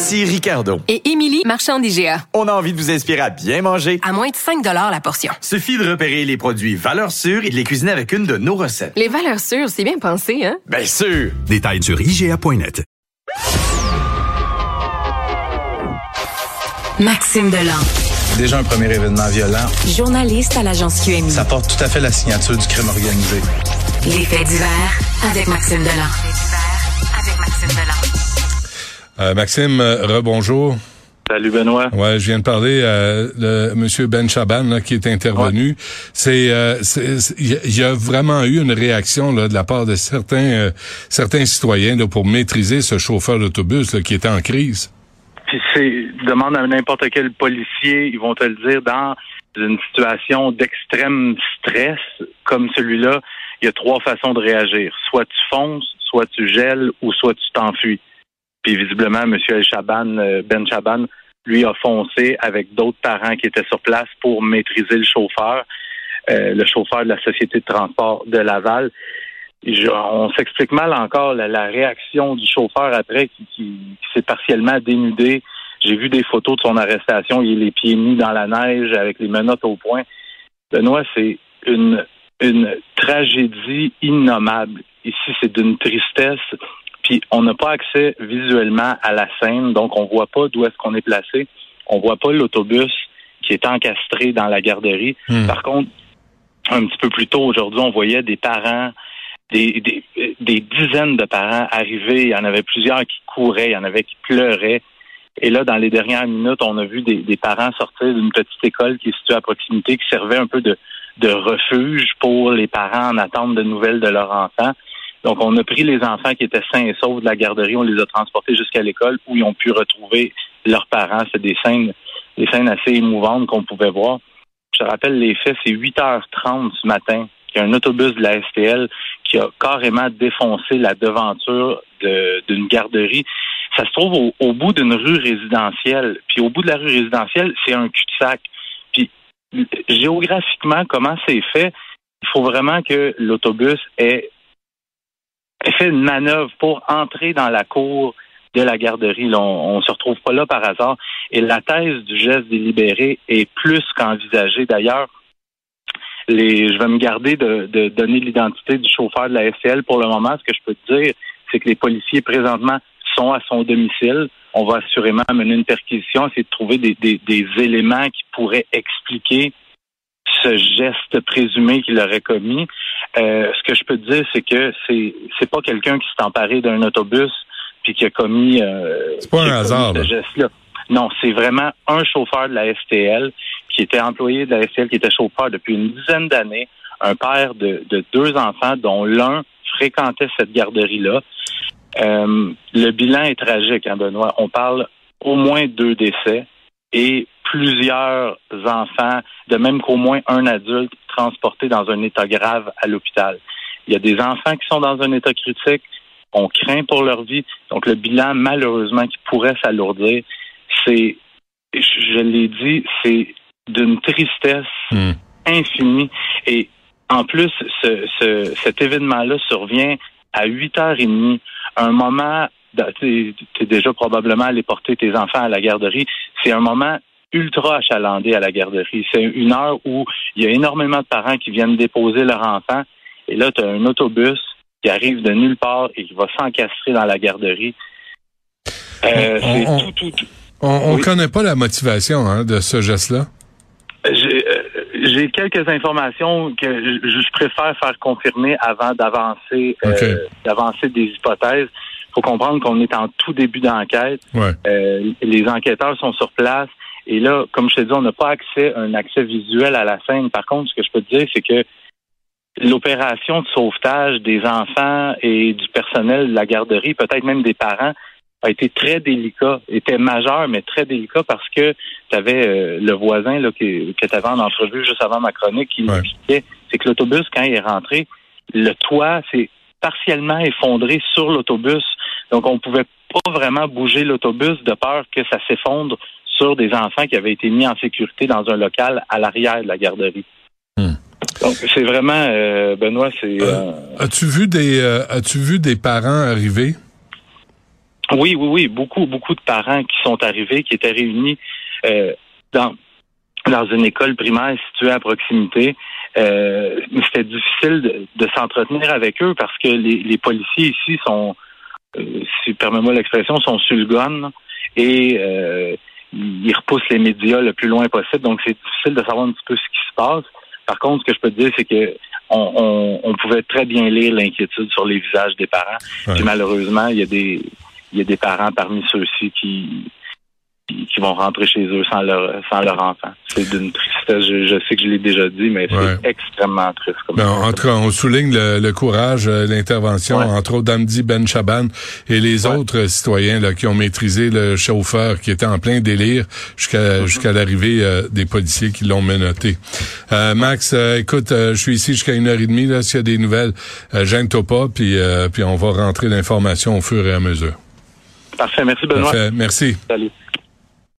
Ici Ricardo. Et Émilie, marchand d'IGA. On a envie de vous inspirer à bien manger. À moins de 5 la portion. Suffit de repérer les produits valeurs sûres et de les cuisiner avec une de nos recettes. Les valeurs sûres, c'est bien pensé, hein? Bien sûr! Détails sur IGA.net. Maxime Delan. Déjà un premier événement violent. Journaliste à l'agence QMI. Ça porte tout à fait la signature du crime organisé. Les faits divers avec Maxime Delan. avec Maxime Delan. Euh, Maxime, euh, rebonjour. Salut Benoît. Ouais, je viens de parler à le, Monsieur Ben Chaban là, qui est intervenu. C'est, euh, il y a vraiment eu une réaction là, de la part de certains, certains citoyens là, pour maîtriser ce chauffeur d'autobus qui était en crise. Puis c'est demande à n'importe quel policier, ils vont te le dire dans une situation d'extrême stress comme celui-là, il y a trois façons de réagir. Soit tu fonces, soit tu gèles ou soit tu t'enfuis. Puis visiblement, M. El Chaban, euh, Ben Chaban, lui a foncé avec d'autres parents qui étaient sur place pour maîtriser le chauffeur, euh, le chauffeur de la Société de transport de Laval. on s'explique mal encore la, réaction du chauffeur après qui, s'est partiellement dénudé. J'ai vu des photos de son arrestation. Il est les pieds nus dans la neige avec les menottes au point. Benoît, c'est une, une tragédie innommable. Ici, c'est d'une tristesse puis on n'a pas accès visuellement à la scène, donc on voit pas d'où est-ce qu'on est placé. On voit pas l'autobus qui est encastré dans la garderie. Hmm. Par contre, un petit peu plus tôt aujourd'hui, on voyait des parents, des, des, dizaines de parents arriver. Il y en avait plusieurs qui couraient, il y en avait qui pleuraient. Et là, dans les dernières minutes, on a vu des, des parents sortir d'une petite école qui est située à proximité, qui servait un peu de, de refuge pour les parents en attente de nouvelles de leurs enfants. Donc, on a pris les enfants qui étaient sains et saufs de la garderie, on les a transportés jusqu'à l'école où ils ont pu retrouver leurs parents. C'est des scènes, des scènes assez émouvantes qu'on pouvait voir. Je te rappelle les faits, c'est 8h30 ce matin qu'il y a un autobus de la STL qui a carrément défoncé la devanture d'une garderie. Ça se trouve au, bout d'une rue résidentielle. Puis au bout de la rue résidentielle, c'est un cul-de-sac. Puis géographiquement, comment c'est fait? Il faut vraiment que l'autobus ait fait une manœuvre pour entrer dans la cour de la garderie. on, ne se retrouve pas là par hasard. Et la thèse du geste délibéré est plus qu'envisagée. D'ailleurs, les, je vais me garder de, donner l'identité du chauffeur de la SCL pour le moment. Ce que je peux te dire, c'est que les policiers présentement sont à son domicile. On va assurément mener une perquisition, essayer de trouver des, des éléments qui pourraient expliquer ce geste présumé qu'il aurait commis. Euh, ce que je peux te dire, c'est que c'est c'est pas quelqu'un qui s'est emparé d'un autobus puis qui a commis, euh, c'est pas un hasard, ce geste-là. Non, c'est vraiment un chauffeur de la STL qui était employé de la STL, qui était chauffeur depuis une dizaine d'années, un père de, de deux enfants dont l'un fréquentait cette garderie-là. Euh, le bilan est tragique, hein, Benoît. On parle au moins deux décès et plusieurs enfants, de même qu'au moins un adulte transporté dans un état grave à l'hôpital. Il y a des enfants qui sont dans un état critique. On craint pour leur vie. Donc, le bilan, malheureusement, qui pourrait s'alourdir, c'est, je l'ai dit, c'est d'une tristesse hmm. infinie. Et en plus, ce, cet événement-là survient à 8h30, un moment tu es déjà probablement allé porter tes enfants à la garderie. C'est un moment ultra achalandé à la garderie. C'est une heure où il y a énormément de parents qui viennent déposer leurs enfants. Et là, tu as un autobus qui arrive de nulle part et qui va s'encastrer dans la garderie. Euh, on ne connaît pas la motivation hein, de ce geste-là. Euh, j'ai quelques informations que je, préfère faire confirmer avant d'avancer euh, d'avancer des hypothèses. Il faut comprendre qu'on est en tout début d'enquête. les enquêteurs sont sur place. Et là, comme je te dis, on n'a pas accès un accès visuel à la scène. Par contre, ce que je peux te dire, c'est que l'opération de sauvetage des enfants et du personnel de la garderie, peut-être même des parents, a été très délicat, était majeur, mais très délicat parce que tu avais le voisin là, que, que tu avais en entrevue juste avant ma chronique qui nous expliquait, c'est que l'autobus, quand il est rentré, le toit s'est partiellement effondré sur l'autobus. Donc, on pouvait pas vraiment bouger l'autobus de peur que ça s'effondre sur des enfants qui avaient été mis en sécurité dans un local à l'arrière de la garderie. Hmm. Donc, c'est vraiment, euh, Benoît, c'est. Euh, as-tu vu des, euh, as-tu vu des parents arriver? Oui, oui, oui, beaucoup, beaucoup de parents qui sont arrivés, qui étaient réunis dans dans une école primaire située à proximité. C'était difficile de, s'entretenir avec eux parce que les, les policiers ici sont, si permets-moi l'expression, sont sur le gun et ils repoussent les médias le plus loin possible. Donc, c'est difficile de savoir un petit peu ce qui se passe. Par contre, ce que je peux te dire, c'est que on, on, pouvait très bien lire l'inquiétude sur les visages des parents. Puis malheureusement, il y a des il y a des parents parmi ceux-ci qui qui vont rentrer chez eux sans leur sans leur enfant. C'est d'une tristesse. Je, sais que je l'ai déjà dit, mais c'est extrêmement triste. Comme ben, en tout cas, on souligne le, courage, euh, l'intervention, entre autres d'Amdi Ben Chaban et les autres citoyens là, qui ont maîtrisé le chauffeur qui était en plein délire jusqu'à mm-hmm. jusqu'à l'arrivée euh, des policiers qui l'ont menotté. Euh, Max, écoute, je suis ici jusqu'à une heure et demie. Là, s'il y a des nouvelles, gêne-toi pas, puis puis on va rentrer l'information au fur et à mesure. Parfait. Merci Benoît. Parfait. Merci. Salut.